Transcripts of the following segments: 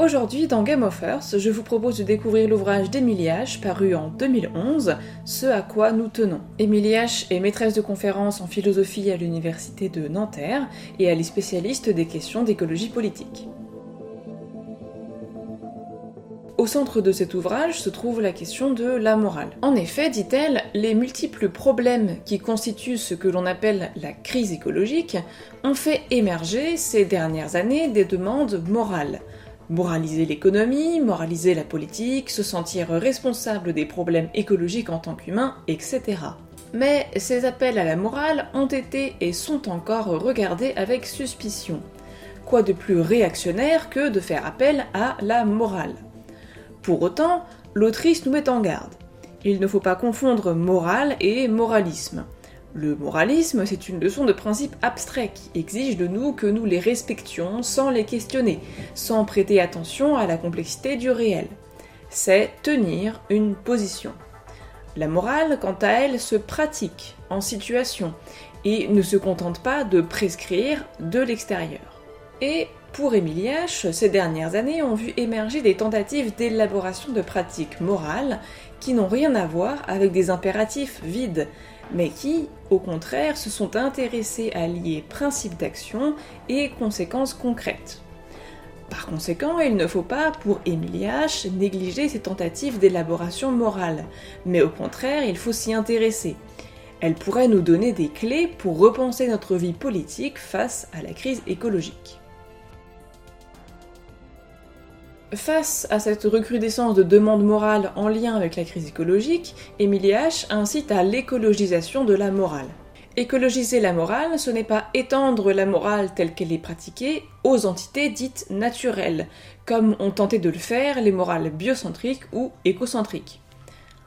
Aujourd'hui, dans Game of Earth, je vous propose de découvrir l'ouvrage d'Emilie H, paru en 2011, Ce à quoi nous tenons. Émilie H est maîtresse de conférences en philosophie à l'université de Nanterre et elle est spécialiste des questions d'écologie politique. Au centre de cet ouvrage se trouve la question de la morale. En effet, dit-elle, les multiples problèmes qui constituent ce que l'on appelle la crise écologique ont fait émerger ces dernières années des demandes morales. Moraliser l'économie, moraliser la politique, se sentir responsable des problèmes écologiques en tant qu'humain, etc. Mais ces appels à la morale ont été et sont encore regardés avec suspicion. Quoi de plus réactionnaire que de faire appel à la morale? Pour autant, l'autrice nous met en garde. Il ne faut pas confondre morale et moralisme. Le moralisme, c'est une leçon de principe abstrait qui exige de nous que nous les respections sans les questionner, sans prêter attention à la complexité du réel. C'est tenir une position. La morale, quant à elle, se pratique en situation et ne se contente pas de prescrire de l'extérieur. Et pour Émilie H, ces dernières années ont vu émerger des tentatives d'élaboration de pratiques morales qui n'ont rien à voir avec des impératifs vides, mais qui, au contraire, se sont intéressés à lier principes d'action et conséquences concrètes. Par conséquent, il ne faut pas, pour Émilie H, négliger ces tentatives d'élaboration morale, mais au contraire, il faut s'y intéresser. Elle pourrait nous donner des clés pour repenser notre vie politique face à la crise écologique. Face à cette recrudescence de demandes morales en lien avec la crise écologique, Emilie H incite à l'écologisation de la morale. Écologiser la morale, ce n'est pas étendre la morale telle qu'elle est pratiquée aux entités dites naturelles, comme ont tenté de le faire les morales biocentriques ou écocentriques.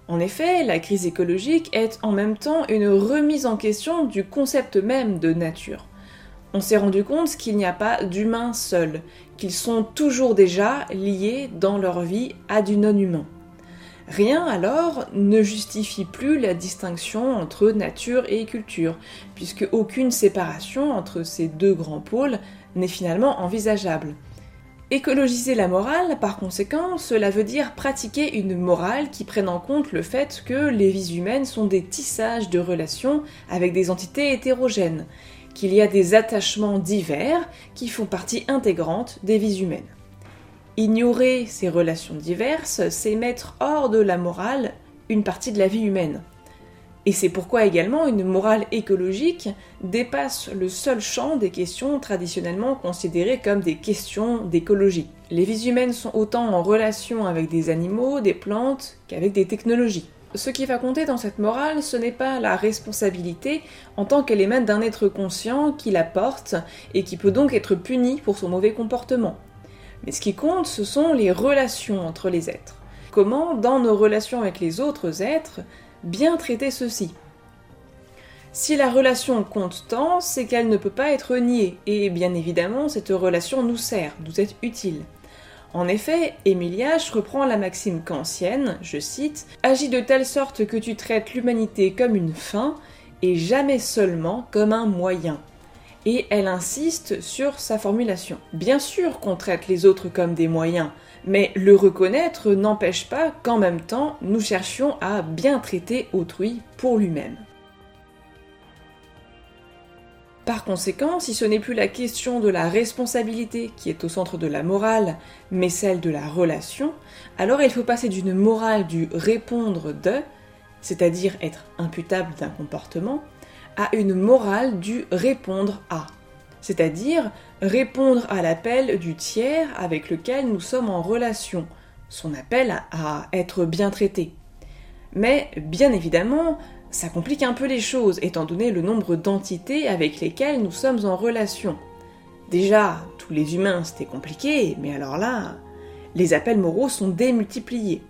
En effet, la crise écologique est en même temps une remise en question du concept même de nature on s'est rendu compte qu'il n'y a pas d'humains seuls, qu'ils sont toujours déjà liés dans leur vie à du non-humain. Rien alors ne justifie plus la distinction entre nature et culture, puisque aucune séparation entre ces deux grands pôles n'est finalement envisageable. Écologiser la morale, par conséquent, cela veut dire pratiquer une morale qui prenne en compte le fait que les vies humaines sont des tissages de relations avec des entités hétérogènes, qu'il y a des attachements divers qui font partie intégrante des vies humaines. Ignorer ces relations diverses, c'est mettre hors de la morale une partie de la vie humaine. Et c'est pourquoi également une morale écologique dépasse le seul champ des questions traditionnellement considérées comme des questions d'écologie. Les vies humaines sont autant en relation avec des animaux, des plantes, qu'avec des technologies. Ce qui va compter dans cette morale, ce n'est pas la responsabilité en tant qu'elle émane d'un être conscient qui la porte et qui peut donc être puni pour son mauvais comportement. Mais ce qui compte, ce sont les relations entre les êtres. Comment, dans nos relations avec les autres êtres, bien traiter ceux-ci? Si la relation compte tant, c'est qu'elle ne peut pas être niée, et bien évidemment, cette relation nous sert, nous est utile. En effet, H reprend la maxime kantienne, je cite, Agis de telle sorte que tu traites l'humanité comme une fin et jamais seulement comme un moyen. Et elle insiste sur sa formulation. Bien sûr qu'on traite les autres comme des moyens, mais le reconnaître n'empêche pas qu'en même temps nous cherchions à bien traiter autrui pour lui-même. Par conséquent, si ce n'est plus la question de la responsabilité qui est au centre de la morale, mais celle de la relation, alors il faut passer d'une morale du répondre de, c'est-à-dire être imputable d'un comportement, à une morale du répondre à, c'est-à-dire répondre à l'appel du tiers avec lequel nous sommes en relation, son appel à être bien traité. Mais bien évidemment, ça complique un peu les choses, étant donné le nombre d'entités avec lesquelles nous sommes en relation. Déjà, tous les humains c'était compliqué, mais alors là, les appels moraux sont démultipliés.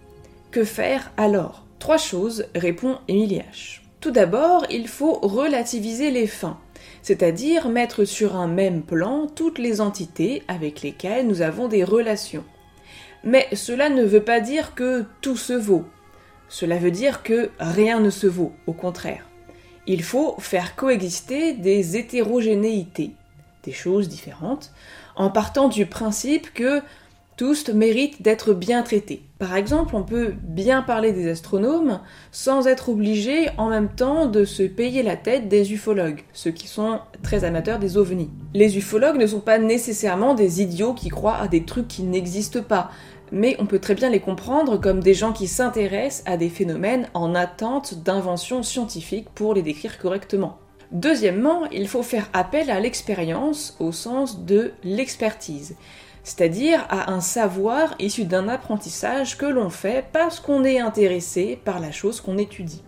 Que faire alors? Trois choses, répond Émilie H. Tout d'abord, il faut relativiser les fins, c'est-à-dire mettre sur un même plan toutes les entités avec lesquelles nous avons des relations. Mais cela ne veut pas dire que tout se vaut. Cela veut dire que rien ne se vaut, au contraire. Il faut faire coexister des hétérogénéités, des choses différentes, en partant du principe que tous méritent d'être bien traités. Par exemple, on peut bien parler des astronomes sans être obligé en même temps de se payer la tête des ufologues, ceux qui sont très amateurs des ovnis. Les ufologues ne sont pas nécessairement des idiots qui croient à des trucs qui n'existent pas, mais on peut très bien les comprendre comme des gens qui s'intéressent à des phénomènes en attente d'inventions scientifiques pour les décrire correctement. Deuxièmement, il faut faire appel à l'expérience au sens de l'expertise c'est-à-dire à un savoir issu d'un apprentissage que l'on fait parce qu'on est intéressé par la chose qu'on étudie.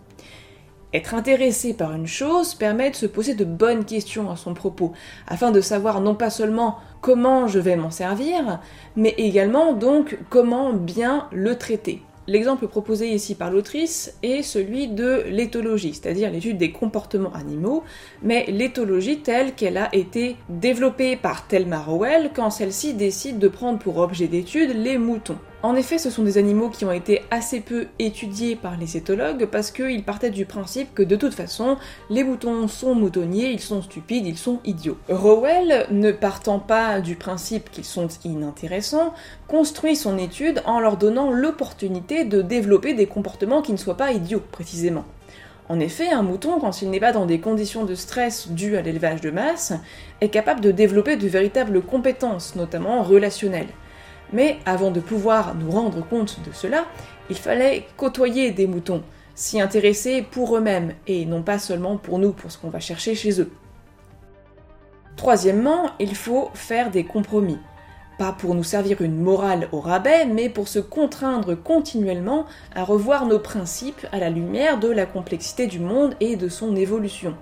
Être intéressé par une chose permet de se poser de bonnes questions à son propos, afin de savoir non pas seulement comment je vais m'en servir, mais également donc comment bien le traiter. L'exemple proposé ici par l'autrice est celui de l'éthologie, c'est-à-dire l'étude des comportements animaux, mais l'éthologie telle qu'elle a été développée par Thelma Rowell quand celle-ci décide de prendre pour objet d'étude les moutons. En effet, ce sont des animaux qui ont été assez peu étudiés par les éthologues parce qu'ils partaient du principe que de toute façon, les moutons sont moutonniers, ils sont stupides, ils sont idiots. Rowell, ne partant pas du principe qu'ils sont inintéressants, construit son étude en leur donnant l'opportunité de développer des comportements qui ne soient pas idiots, précisément. En effet, un mouton, quand il n'est pas dans des conditions de stress dues à l'élevage de masse, est capable de développer de véritables compétences, notamment relationnelles. Mais avant de pouvoir nous rendre compte de cela, il fallait côtoyer des moutons, s'y intéresser pour eux-mêmes, et non pas seulement pour nous, pour ce qu'on va chercher chez eux. Troisièmement, il faut faire des compromis. Pas pour nous servir une morale au rabais, mais pour se contraindre continuellement à revoir nos principes à la lumière de la complexité du monde et de son évolution.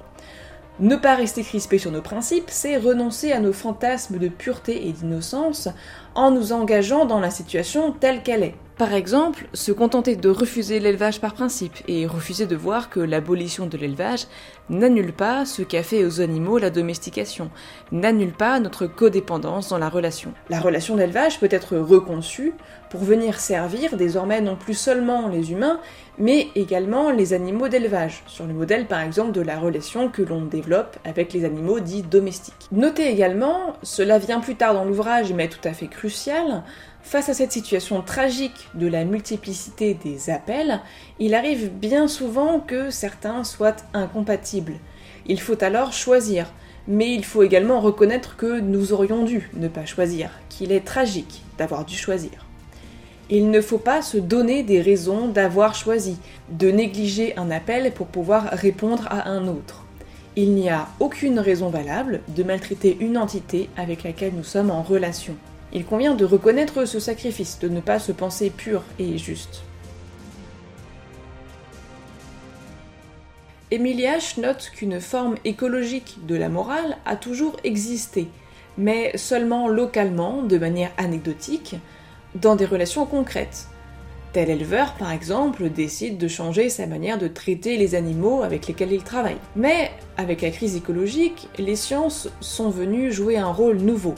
Ne pas rester crispé sur nos principes, c'est renoncer à nos fantasmes de pureté et d'innocence en nous engageant dans la situation telle qu'elle est. Par exemple, se contenter de refuser l'élevage par principe et refuser de voir que l'abolition de l'élevage n'annule pas ce qu'a fait aux animaux la domestication, n'annule pas notre codépendance dans la relation. La relation d'élevage peut être reconçue pour venir servir désormais non plus seulement les humains, mais également les animaux d'élevage, sur le modèle par exemple de la relation que l'on développe avec les animaux dits domestiques. Notez également, cela vient plus tard dans l'ouvrage mais tout à fait Face à cette situation tragique de la multiplicité des appels, il arrive bien souvent que certains soient incompatibles. Il faut alors choisir, mais il faut également reconnaître que nous aurions dû ne pas choisir, qu'il est tragique d'avoir dû choisir. Il ne faut pas se donner des raisons d'avoir choisi, de négliger un appel pour pouvoir répondre à un autre. Il n'y a aucune raison valable de maltraiter une entité avec laquelle nous sommes en relation. Il convient de reconnaître ce sacrifice, de ne pas se penser pur et juste. Émilie H. note qu'une forme écologique de la morale a toujours existé, mais seulement localement, de manière anecdotique, dans des relations concrètes. Tel éleveur, par exemple, décide de changer sa manière de traiter les animaux avec lesquels il travaille. Mais avec la crise écologique, les sciences sont venues jouer un rôle nouveau.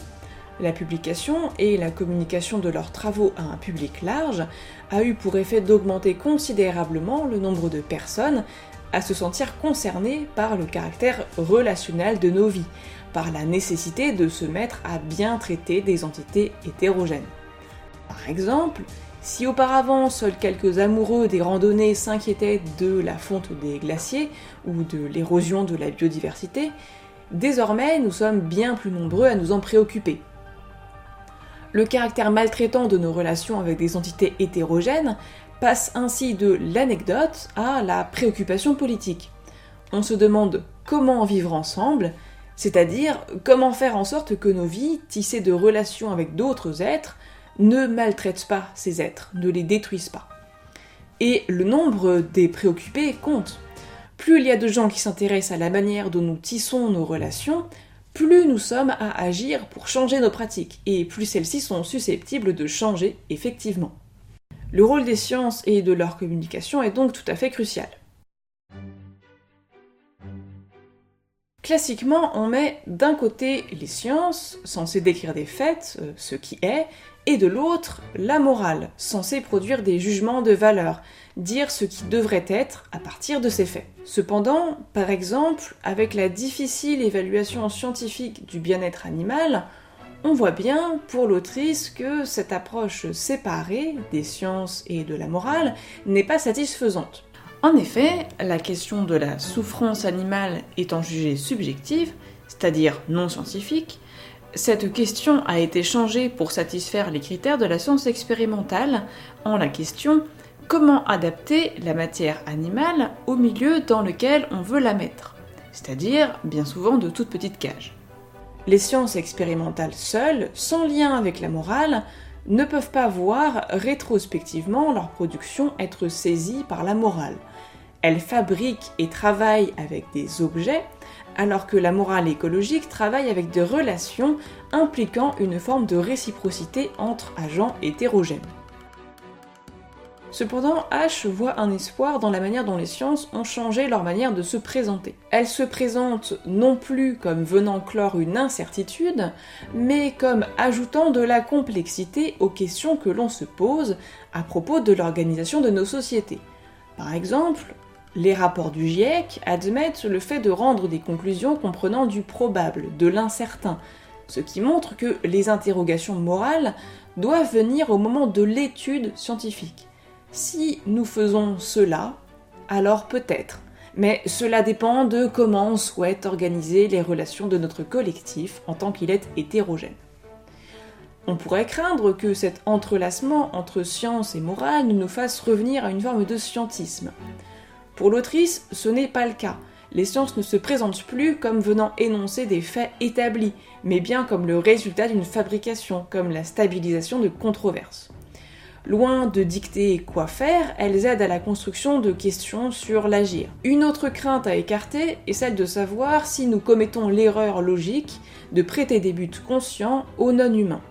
La publication et la communication de leurs travaux à un public large a eu pour effet d'augmenter considérablement le nombre de personnes à se sentir concernées par le caractère relationnel de nos vies, par la nécessité de se mettre à bien traiter des entités hétérogènes. Par exemple, si auparavant seuls quelques amoureux des randonnées s'inquiétaient de la fonte des glaciers ou de l'érosion de la biodiversité, désormais nous sommes bien plus nombreux à nous en préoccuper, le caractère maltraitant de nos relations avec des entités hétérogènes passe ainsi de l'anecdote à la préoccupation politique. On se demande comment vivre ensemble, c'est-à-dire comment faire en sorte que nos vies, tissées de relations avec d'autres êtres, ne maltraitent pas ces êtres, ne les détruisent pas. Et le nombre des préoccupés compte. Plus il y a de gens qui s'intéressent à la manière dont nous tissons nos relations, plus nous sommes à agir pour changer nos pratiques, et plus celles-ci sont susceptibles de changer effectivement. Le rôle des sciences et de leur communication est donc tout à fait crucial. Classiquement, on met d'un côté les sciences, censées décrire des faits, euh, ce qui est, et de l'autre la morale, censée produire des jugements de valeur, dire ce qui devrait être à partir de ces faits. Cependant, par exemple, avec la difficile évaluation scientifique du bien-être animal, On voit bien pour l'autrice que cette approche séparée des sciences et de la morale n'est pas satisfaisante. En effet, la question de la souffrance animale étant jugée subjective, c'est-à-dire non scientifique, cette question a été changée pour satisfaire les critères de la science expérimentale en la question comment adapter la matière animale au milieu dans lequel on veut la mettre, c'est-à-dire bien souvent de toutes petites cages. Les sciences expérimentales seules, sans lien avec la morale, ne peuvent pas voir rétrospectivement leur production être saisie par la morale. Elles fabriquent et travaillent avec des objets alors que la morale écologique travaille avec des relations impliquant une forme de réciprocité entre agents hétérogènes. Cependant, H voit un espoir dans la manière dont les sciences ont changé leur manière de se présenter. Elles se présentent non plus comme venant clore une incertitude, mais comme ajoutant de la complexité aux questions que l'on se pose à propos de l'organisation de nos sociétés. Par exemple, les rapports du GIEC admettent le fait de rendre des conclusions comprenant du probable, de l'incertain, ce qui montre que les interrogations morales doivent venir au moment de l'étude scientifique. Si nous faisons cela, alors peut-être, mais cela dépend de comment on souhaite organiser les relations de notre collectif en tant qu'il est hétérogène. On pourrait craindre que cet entrelacement entre science et morale nous fasse revenir à une forme de scientisme. Pour l'autrice, ce n'est pas le cas. Les sciences ne se présentent plus comme venant énoncer des faits établis, mais bien comme le résultat d'une fabrication, comme la stabilisation de controverses. Loin de dicter quoi faire, elles aident à la construction de questions sur l'agir. Une autre crainte à écarter est celle de savoir si nous commettons l'erreur logique de prêter des buts conscients aux non-humains.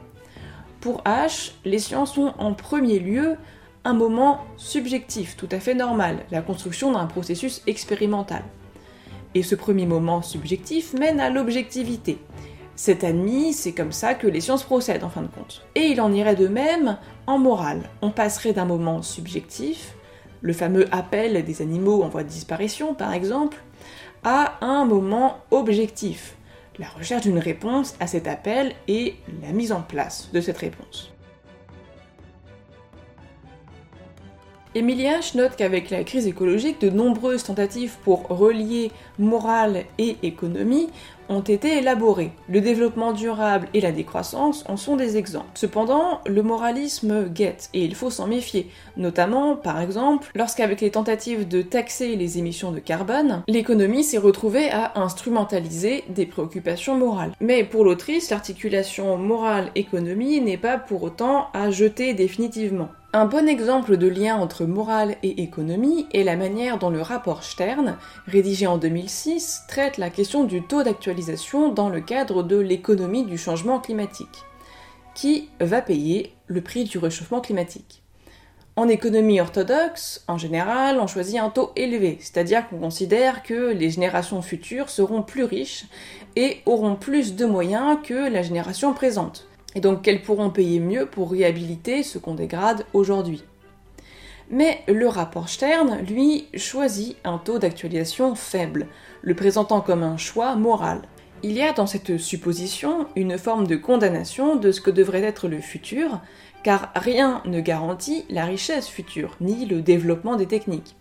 Pour H, les sciences ont en premier lieu un moment subjectif, tout à fait normal, la construction d'un processus expérimental. Et ce premier moment subjectif mène à l'objectivité. C'est admis, c'est comme ça que les sciences procèdent en fin de compte. Et il en irait de même en morale. On passerait d'un moment subjectif, le fameux appel des animaux en voie de disparition par exemple, à un moment objectif, la recherche d'une réponse à cet appel et la mise en place de cette réponse. H. note qu'avec la crise écologique, de nombreuses tentatives pour relier morale et économie ont été élaborées. Le développement durable et la décroissance en sont des exemples. Cependant, le moralisme guette, et il faut s'en méfier, notamment, par exemple, lorsqu'avec les tentatives de taxer les émissions de carbone, l'économie s'est retrouvée à instrumentaliser des préoccupations morales. Mais pour l'autrice, l'articulation morale-économie n'est pas pour autant à jeter définitivement. Un bon exemple de lien entre morale et économie est la manière dont le rapport Stern, rédigé en 2006, traite la question du taux d'actualisation dans le cadre de l'économie du changement climatique. Qui va payer le prix du réchauffement climatique en économie orthodoxe, en général, on choisit un taux élevé, c'est-à-dire qu'on considère que les générations futures seront plus riches et auront plus de moyens que la génération présente et donc qu'elles pourront payer mieux pour réhabiliter ce qu'on dégrade aujourd'hui. Mais le rapport Stern, lui, choisit un taux d'actualisation faible, le présentant comme un choix moral. Il y a dans cette supposition une forme de condamnation de ce que devrait être le futur, car rien ne garantit la richesse future, ni le développement des techniques.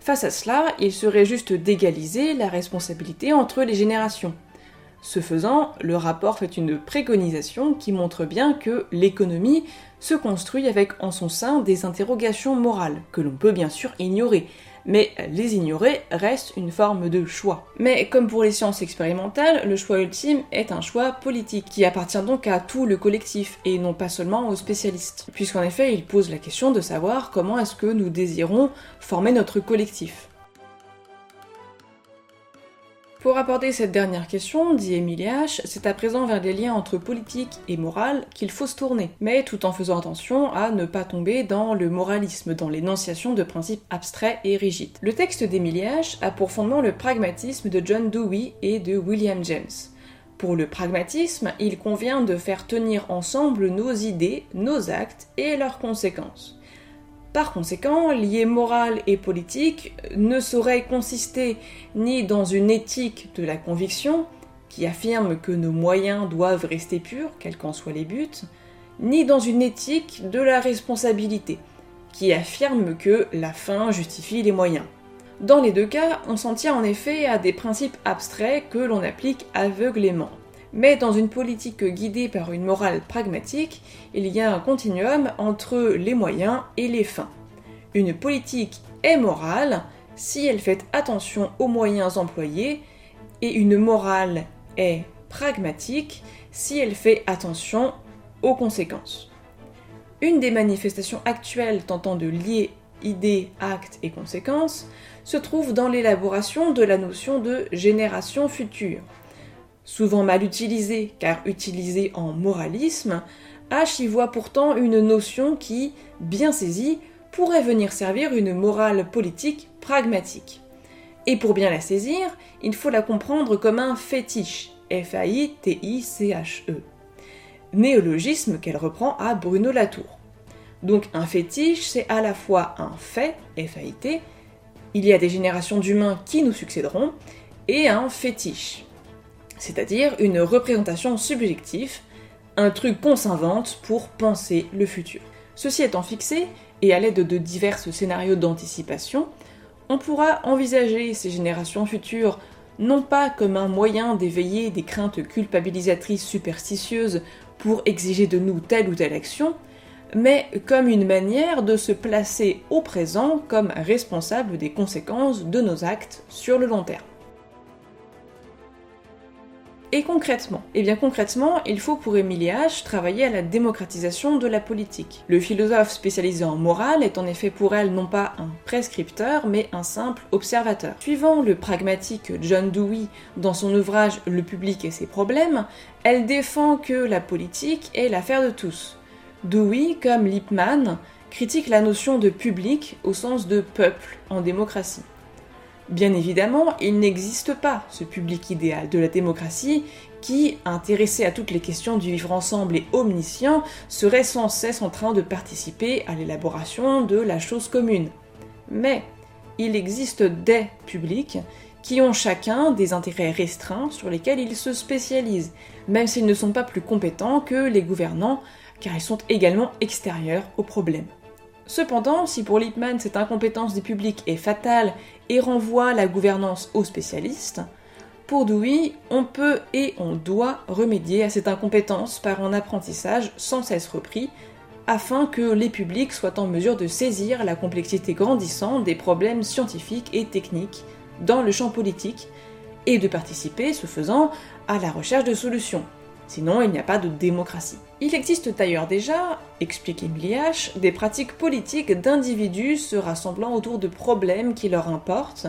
Face à cela, il serait juste d'égaliser la responsabilité entre les générations. Ce faisant, le rapport fait une préconisation qui montre bien que l'économie se construit avec en son sein des interrogations morales, que l'on peut bien sûr ignorer, mais les ignorer reste une forme de choix. Mais comme pour les sciences expérimentales, le choix ultime est un choix politique, qui appartient donc à tout le collectif, et non pas seulement aux spécialistes, puisqu'en effet il pose la question de savoir comment est-ce que nous désirons former notre collectif. Pour aborder cette dernière question, dit Émilie H., c'est à présent vers des liens entre politique et morale qu'il faut se tourner, mais tout en faisant attention à ne pas tomber dans le moralisme, dans l'énonciation de principes abstraits et rigides. Le texte d'Émilie H. a pour fondement le pragmatisme de John Dewey et de William James. Pour le pragmatisme, il convient de faire tenir ensemble nos idées, nos actes et leurs conséquences. Par conséquent, lier morale et politique ne saurait consister ni dans une éthique de la conviction, qui affirme que nos moyens doivent rester purs, quels qu'en soient les buts, ni dans une éthique de la responsabilité, qui affirme que la fin justifie les moyens. Dans les deux cas, on s'en tient en effet à des principes abstraits que l'on applique aveuglément. Mais dans une politique guidée par une morale pragmatique, il y a un continuum entre les moyens et les fins. Une politique est morale si elle fait attention aux moyens employés, et une morale est pragmatique si elle fait attention aux conséquences. Une des manifestations actuelles tentant de lier idées, actes et conséquences se trouve dans l'élaboration de la notion de génération future. Souvent mal utilisée car utilisée en moralisme, H y voit pourtant une notion qui, bien saisie, pourrait venir servir une morale politique pragmatique. Et pour bien la saisir, il faut la comprendre comme un fétiche, F-A-I-T-I-C-H-E, néologisme qu'elle reprend à Bruno Latour. Donc un fétiche, c'est à la fois un fait, F-A-I-T, il y a des générations d'humains qui nous succéderont, et un fétiche, c'est-à-dire une représentation subjective, un truc qu'on s'invente pour penser le futur. Ceci étant fixé, et à l'aide de divers scénarios d'anticipation, on pourra envisager ces générations futures non pas comme un moyen d'éveiller des craintes culpabilisatrices superstitieuses pour exiger de nous telle ou telle action, mais comme une manière de se placer au présent comme responsable des conséquences de nos actes sur le long terme. Et concrètement Eh bien concrètement, il faut pour Émilie H travailler à la démocratisation de la politique. Le philosophe spécialisé en morale est en effet pour elle non pas un prescripteur, mais un simple observateur. Suivant le pragmatique John Dewey dans son ouvrage Le public et ses problèmes, elle défend que la politique est l'affaire de tous. Dewey, comme Lippmann, critique la notion de public au sens de peuple en démocratie. Bien évidemment, il n'existe pas ce public idéal de la démocratie qui, intéressé à toutes les questions du vivre ensemble et omniscient, serait sans cesse en train de participer à l'élaboration de la chose commune. Mais il existe des publics qui ont chacun des intérêts restreints sur lesquels ils se spécialisent, même s'ils ne sont pas plus compétents que les gouvernants, car ils sont également extérieurs au problème. Cependant, si pour Lippmann cette incompétence des publics est fatale et renvoie la gouvernance aux spécialistes, pour Dewey, on peut et on doit remédier à cette incompétence par un apprentissage sans cesse repris, afin que les publics soient en mesure de saisir la complexité grandissante des problèmes scientifiques et techniques dans le champ politique, et de participer, ce faisant, à la recherche de solutions. Sinon, il n'y a pas de démocratie. Il existe d'ailleurs déjà, explique Emily des pratiques politiques d'individus se rassemblant autour de problèmes qui leur importent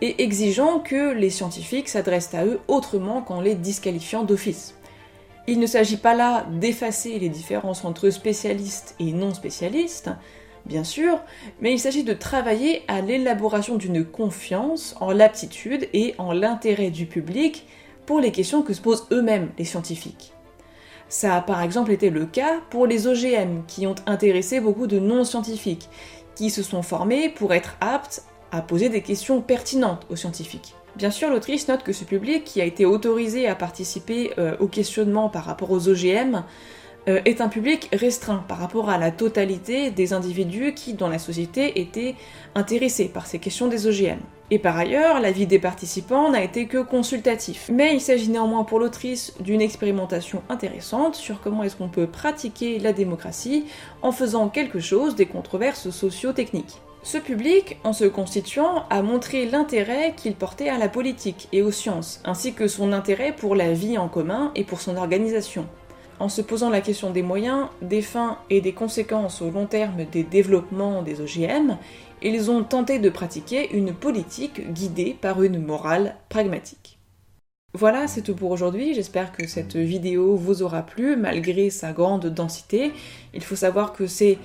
et exigeant que les scientifiques s'adressent à eux autrement qu'en les disqualifiant d'office. Il ne s'agit pas là d'effacer les différences entre spécialistes et non spécialistes, bien sûr, mais il s'agit de travailler à l'élaboration d'une confiance en l'aptitude et en l'intérêt du public pour les questions que se posent eux-mêmes les scientifiques. Ça a par exemple été le cas pour les OGM, qui ont intéressé beaucoup de non-scientifiques, qui se sont formés pour être aptes à poser des questions pertinentes aux scientifiques. Bien sûr, l'autrice note que ce public, qui a été autorisé à participer euh, au par rapport aux OGM, euh, est un public restreint par rapport à la totalité des individus qui, dans la société, étaient intéressés par ces questions des OGM. Et par ailleurs, l'avis des participants n'a été que consultatif. Mais il s'agit néanmoins pour l'autrice d'une expérimentation intéressante sur comment est-ce qu'on peut pratiquer la démocratie en faisant quelque chose des controverses socio-techniques. Ce public, en se constituant, a montré l'intérêt qu'il portait à la politique et aux sciences, ainsi que son intérêt pour la vie en commun et pour son organisation en se posant la question des moyens, des fins et des conséquences au long terme des développements des OGM, ils ont tenté de pratiquer une politique guidée par une morale pragmatique. Voilà, c'est tout pour aujourd'hui. J'espère que cette vidéo vous aura plu malgré sa grande densité. Il faut savoir que c'est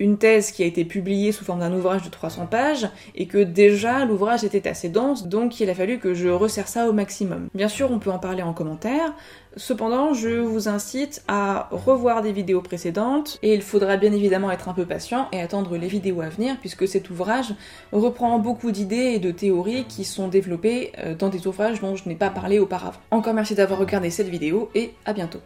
une thèse qui a été publiée sous forme d'un ouvrage de 300 pages et que déjà l'ouvrage était assez dense, donc il a fallu que je resserre ça au maximum. Bien sûr, on peut en parler en commentaire, cependant, je vous incite à revoir des vidéos précédentes et il faudra bien évidemment être un peu patient et attendre les vidéos à venir puisque cet ouvrage reprend beaucoup d'idées et de théories qui sont développées euh, dans des ouvrages dont je n'ai pas parlé auparavant. Encore merci d'avoir regardé cette vidéo et à bientôt.